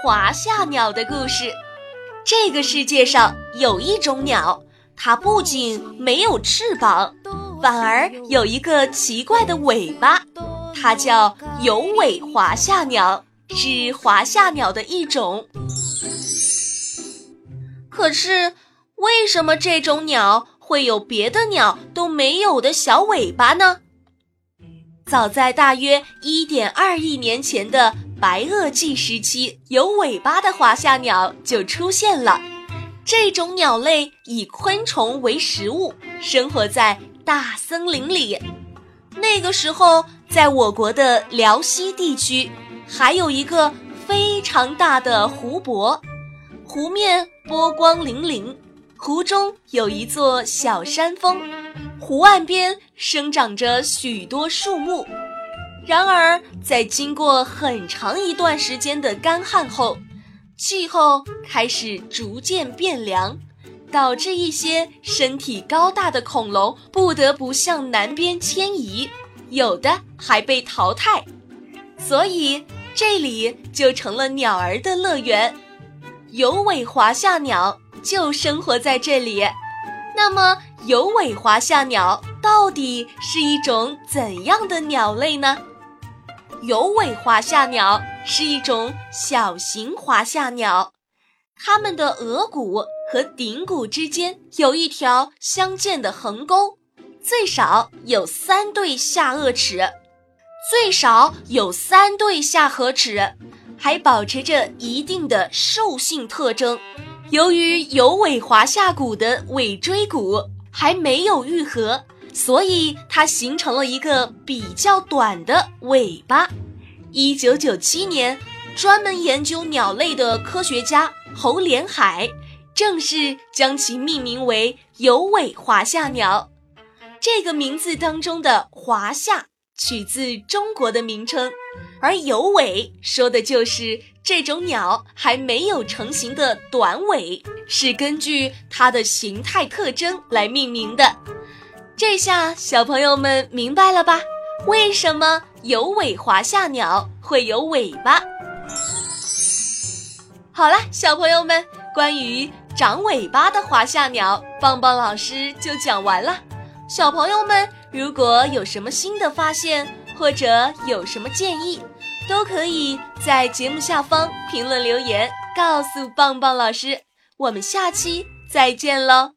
华夏鸟的故事。这个世界上有一种鸟，它不仅没有翅膀，反而有一个奇怪的尾巴，它叫有尾华夏鸟。是华夏鸟的一种，可是为什么这种鸟会有别的鸟都没有的小尾巴呢？早在大约一点二亿年前的白垩纪时期，有尾巴的华夏鸟就出现了。这种鸟类以昆虫为食物，生活在大森林里。那个时候，在我国的辽西地区。还有一个非常大的湖泊，湖面波光粼粼，湖中有一座小山峰，湖岸边生长着许多树木。然而，在经过很长一段时间的干旱后，气候开始逐渐变凉，导致一些身体高大的恐龙不得不向南边迁移，有的还被淘汰。所以。这里就成了鸟儿的乐园，有尾华夏鸟就生活在这里。那么，有尾华夏鸟到底是一种怎样的鸟类呢？有尾华夏鸟是一种小型华夏鸟，它们的额骨和顶骨之间有一条相间的横沟，最少有三对下颚齿。最少有三对下颌齿，还保持着一定的兽性特征。由于有尾华夏骨的尾椎骨还没有愈合，所以它形成了一个比较短的尾巴。一九九七年，专门研究鸟类的科学家侯连海正式将其命名为有尾华夏鸟。这个名字当中的“华夏”。取自中国的名称，而有尾说的就是这种鸟还没有成型的短尾，是根据它的形态特征来命名的。这下小朋友们明白了吧？为什么有尾华夏鸟会有尾巴？好了，小朋友们，关于长尾巴的华夏鸟，棒棒老师就讲完了。小朋友们。如果有什么新的发现，或者有什么建议，都可以在节目下方评论留言，告诉棒棒老师。我们下期再见喽！